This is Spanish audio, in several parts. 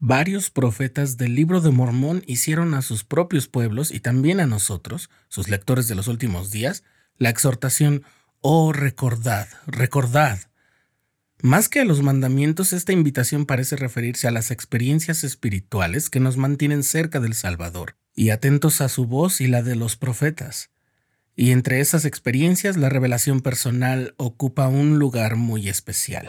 Varios profetas del libro de Mormón hicieron a sus propios pueblos y también a nosotros, sus lectores de los últimos días, la exhortación, oh recordad, recordad. Más que a los mandamientos, esta invitación parece referirse a las experiencias espirituales que nos mantienen cerca del Salvador y atentos a su voz y la de los profetas. Y entre esas experiencias la revelación personal ocupa un lugar muy especial.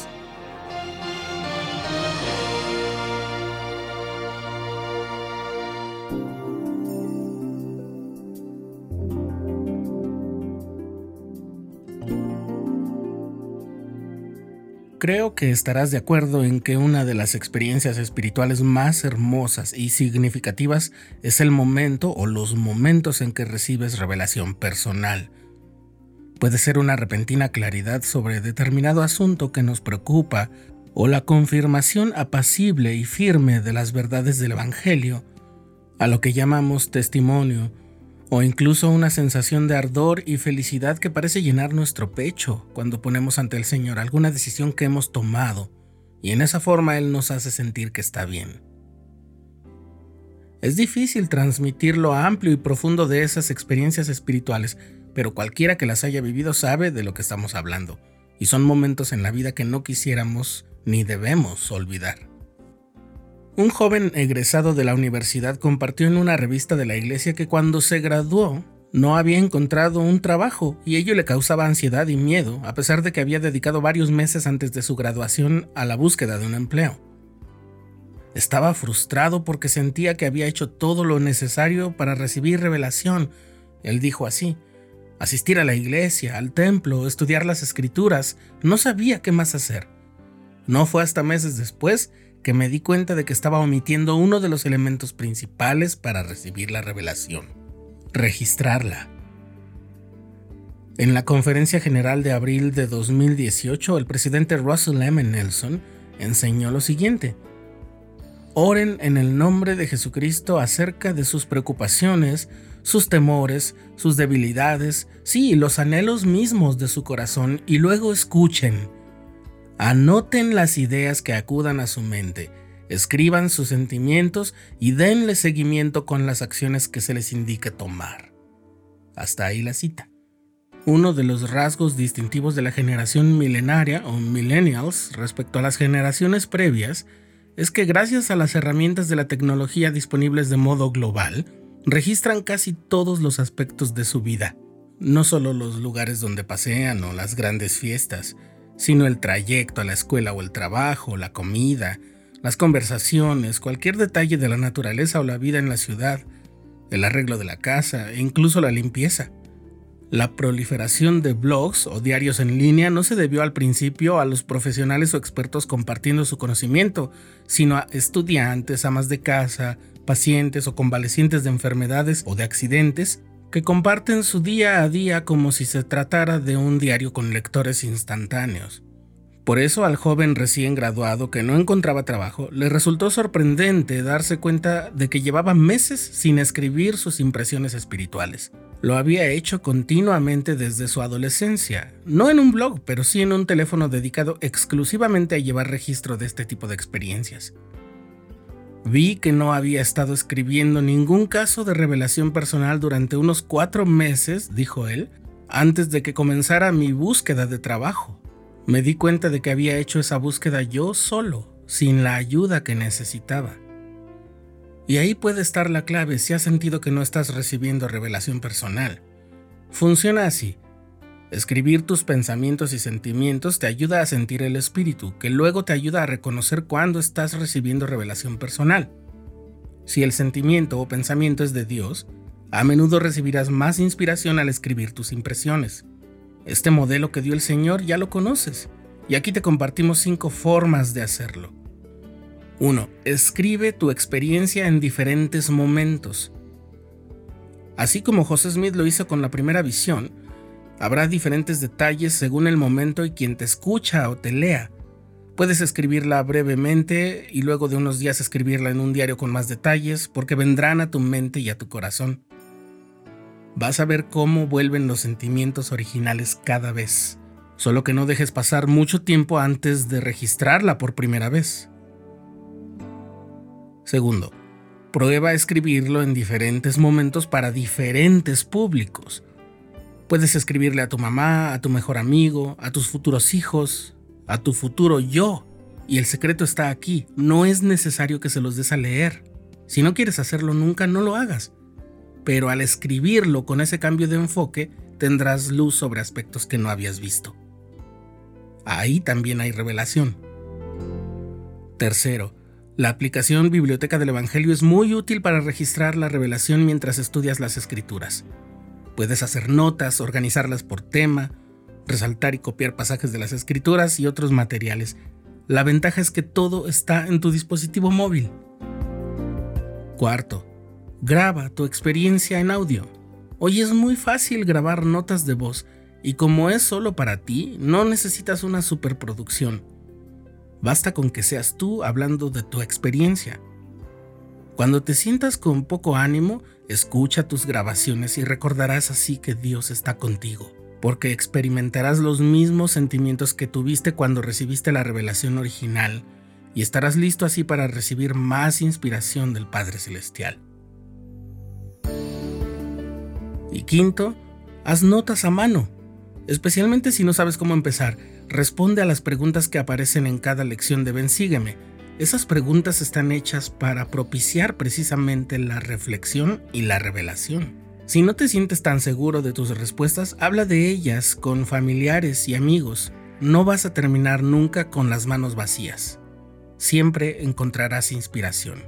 Creo que estarás de acuerdo en que una de las experiencias espirituales más hermosas y significativas es el momento o los momentos en que recibes revelación personal. Puede ser una repentina claridad sobre determinado asunto que nos preocupa o la confirmación apacible y firme de las verdades del Evangelio, a lo que llamamos testimonio o incluso una sensación de ardor y felicidad que parece llenar nuestro pecho cuando ponemos ante el Señor alguna decisión que hemos tomado, y en esa forma Él nos hace sentir que está bien. Es difícil transmitir lo amplio y profundo de esas experiencias espirituales, pero cualquiera que las haya vivido sabe de lo que estamos hablando, y son momentos en la vida que no quisiéramos ni debemos olvidar. Un joven egresado de la universidad compartió en una revista de la iglesia que cuando se graduó no había encontrado un trabajo y ello le causaba ansiedad y miedo, a pesar de que había dedicado varios meses antes de su graduación a la búsqueda de un empleo. Estaba frustrado porque sentía que había hecho todo lo necesario para recibir revelación. Él dijo así, asistir a la iglesia, al templo, estudiar las escrituras, no sabía qué más hacer. No fue hasta meses después que me di cuenta de que estaba omitiendo uno de los elementos principales para recibir la revelación, registrarla. En la conferencia general de abril de 2018, el presidente Russell M. Nelson enseñó lo siguiente. Oren en el nombre de Jesucristo acerca de sus preocupaciones, sus temores, sus debilidades, sí, los anhelos mismos de su corazón, y luego escuchen Anoten las ideas que acudan a su mente, escriban sus sentimientos y denle seguimiento con las acciones que se les indique tomar. Hasta ahí la cita. Uno de los rasgos distintivos de la generación milenaria o millennials respecto a las generaciones previas es que gracias a las herramientas de la tecnología disponibles de modo global, registran casi todos los aspectos de su vida, no solo los lugares donde pasean o las grandes fiestas, sino el trayecto a la escuela o el trabajo, la comida, las conversaciones, cualquier detalle de la naturaleza o la vida en la ciudad, el arreglo de la casa e incluso la limpieza. La proliferación de blogs o diarios en línea no se debió al principio a los profesionales o expertos compartiendo su conocimiento, sino a estudiantes, amas de casa, pacientes o convalecientes de enfermedades o de accidentes que comparten su día a día como si se tratara de un diario con lectores instantáneos. Por eso al joven recién graduado que no encontraba trabajo le resultó sorprendente darse cuenta de que llevaba meses sin escribir sus impresiones espirituales. Lo había hecho continuamente desde su adolescencia, no en un blog, pero sí en un teléfono dedicado exclusivamente a llevar registro de este tipo de experiencias. Vi que no había estado escribiendo ningún caso de revelación personal durante unos cuatro meses, dijo él, antes de que comenzara mi búsqueda de trabajo. Me di cuenta de que había hecho esa búsqueda yo solo, sin la ayuda que necesitaba. Y ahí puede estar la clave si has sentido que no estás recibiendo revelación personal. Funciona así. Escribir tus pensamientos y sentimientos te ayuda a sentir el espíritu, que luego te ayuda a reconocer cuándo estás recibiendo revelación personal. Si el sentimiento o pensamiento es de Dios, a menudo recibirás más inspiración al escribir tus impresiones. Este modelo que dio el Señor ya lo conoces, y aquí te compartimos cinco formas de hacerlo. 1. Escribe tu experiencia en diferentes momentos. Así como José Smith lo hizo con la primera visión, Habrá diferentes detalles según el momento y quien te escucha o te lea. Puedes escribirla brevemente y luego de unos días escribirla en un diario con más detalles, porque vendrán a tu mente y a tu corazón. Vas a ver cómo vuelven los sentimientos originales cada vez, solo que no dejes pasar mucho tiempo antes de registrarla por primera vez. Segundo, prueba a escribirlo en diferentes momentos para diferentes públicos. Puedes escribirle a tu mamá, a tu mejor amigo, a tus futuros hijos, a tu futuro yo. Y el secreto está aquí, no es necesario que se los des a leer. Si no quieres hacerlo nunca, no lo hagas. Pero al escribirlo con ese cambio de enfoque, tendrás luz sobre aspectos que no habías visto. Ahí también hay revelación. Tercero, la aplicación Biblioteca del Evangelio es muy útil para registrar la revelación mientras estudias las escrituras. Puedes hacer notas, organizarlas por tema, resaltar y copiar pasajes de las escrituras y otros materiales. La ventaja es que todo está en tu dispositivo móvil. Cuarto, graba tu experiencia en audio. Hoy es muy fácil grabar notas de voz y como es solo para ti, no necesitas una superproducción. Basta con que seas tú hablando de tu experiencia. Cuando te sientas con poco ánimo, escucha tus grabaciones y recordarás así que Dios está contigo, porque experimentarás los mismos sentimientos que tuviste cuando recibiste la revelación original y estarás listo así para recibir más inspiración del Padre Celestial. Y quinto, haz notas a mano, especialmente si no sabes cómo empezar. Responde a las preguntas que aparecen en cada lección de Ven Sígueme esas preguntas están hechas para propiciar precisamente la reflexión y la revelación. Si no te sientes tan seguro de tus respuestas, habla de ellas con familiares y amigos. No vas a terminar nunca con las manos vacías. Siempre encontrarás inspiración.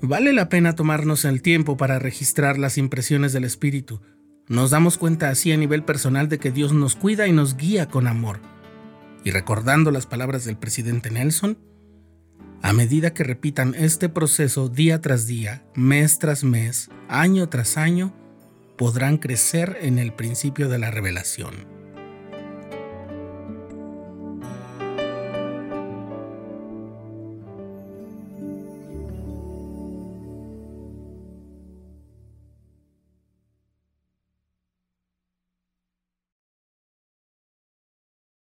Vale la pena tomarnos el tiempo para registrar las impresiones del Espíritu. Nos damos cuenta así a nivel personal de que Dios nos cuida y nos guía con amor y recordando las palabras del presidente Nelson, a medida que repitan este proceso día tras día, mes tras mes, año tras año, podrán crecer en el principio de la revelación.